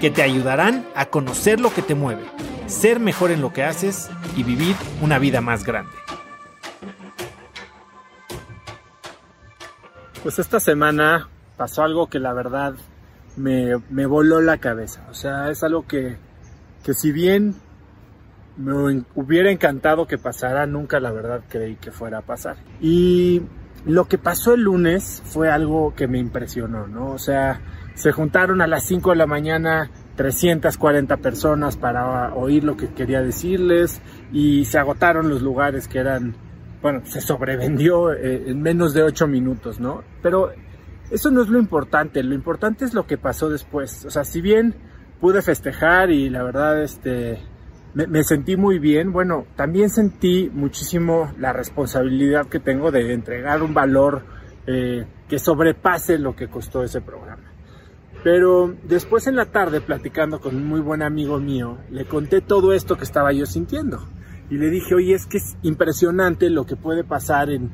que te ayudarán a conocer lo que te mueve, ser mejor en lo que haces y vivir una vida más grande. Pues esta semana pasó algo que la verdad me, voló la cabeza. O sea, es algo que, que si bien me hubiera encantado que pasara, nunca la verdad creí que fuera a pasar. Y lo que pasó el lunes fue algo que me impresionó, ¿no? O sea, se juntaron a las 5 de la mañana 340 personas para oír lo que quería decirles y se agotaron los lugares que eran, bueno, se sobrevendió eh, en menos de 8 minutos, ¿no? Pero eso no es lo importante, lo importante es lo que pasó después. O sea, si bien pude festejar y la verdad, este, me, sentí muy bien, bueno, también sentí muchísimo la responsabilidad que tengo de entregar un valor eh, que sobrepase lo que costó ese programa. Pero después en la tarde, platicando con un muy buen amigo mío, le conté todo esto que estaba yo sintiendo. Y le dije, oye, es que es impresionante lo que puede pasar en,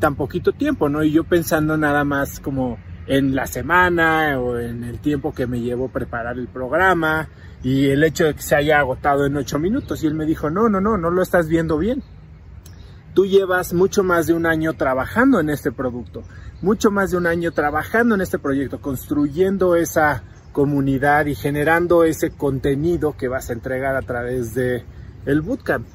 tan poquito tiempo, ¿no? Y yo pensando nada más como en la semana o en el tiempo que me llevó preparar el programa y el hecho de que se haya agotado en ocho minutos. Y él me dijo, no, no, no, no lo estás viendo bien. Tú llevas mucho más de un año trabajando en este producto, mucho más de un año trabajando en este proyecto, construyendo esa comunidad y generando ese contenido que vas a entregar a través de el bootcamp.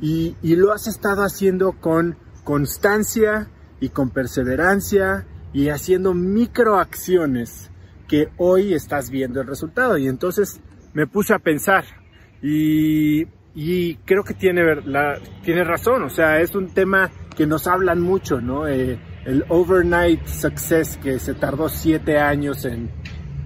Y, y lo has estado haciendo con constancia y con perseverancia y haciendo microacciones que hoy estás viendo el resultado. Y entonces me puse a pensar y, creo que tiene, la, tiene razón, o sea, es un tema que nos hablan mucho, ¿no? Eh, el overnight success que se tardó siete años en,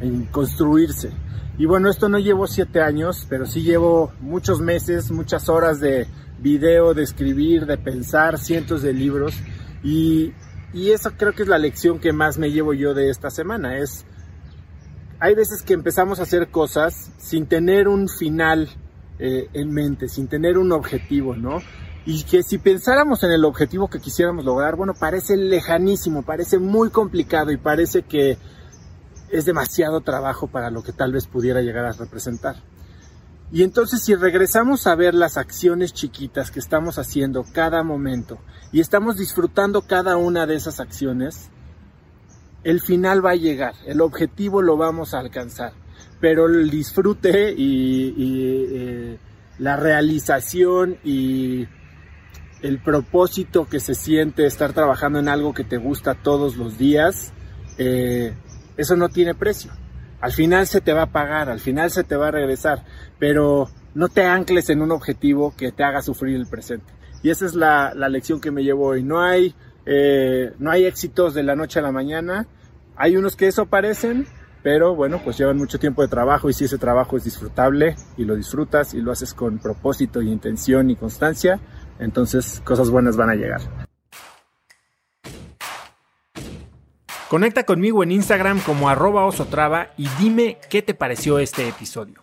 en construirse. Y bueno, esto no llevo siete años, pero sí llevo muchos meses, muchas horas de video, de escribir, de pensar, cientos de libros. Y, y eso creo que es la lección que más me llevo yo de esta semana. Es hay veces que empezamos a hacer cosas sin tener un final eh, en mente, sin tener un objetivo, ¿no? Y que si pensáramos en el objetivo que quisiéramos lograr, bueno, parece lejanísimo, parece muy complicado y parece que es demasiado trabajo para lo que tal vez pudiera llegar a representar. Y entonces si regresamos a ver las acciones chiquitas que estamos haciendo cada momento y estamos disfrutando cada una de esas acciones, el final va a llegar, el objetivo lo vamos a alcanzar, pero el disfrute y, eh, la realización y el propósito que se siente estar trabajando en algo que te gusta todos los días, eh, eso no tiene precio. Al final se te va a pagar, al final se te va a regresar, pero no te ancles en un objetivo que te haga sufrir el presente. Y esa es la, la lección que me llevo hoy. No hay eh, no hay éxitos de la noche a la mañana. Hay unos que eso parecen, pero bueno, pues llevan mucho tiempo de trabajo y si ese trabajo es disfrutable y lo disfrutas y lo haces con propósito y intención y constancia, entonces cosas buenas van a llegar. Conecta conmigo en Instagram como arroba osotrava y dime qué te pareció este episodio.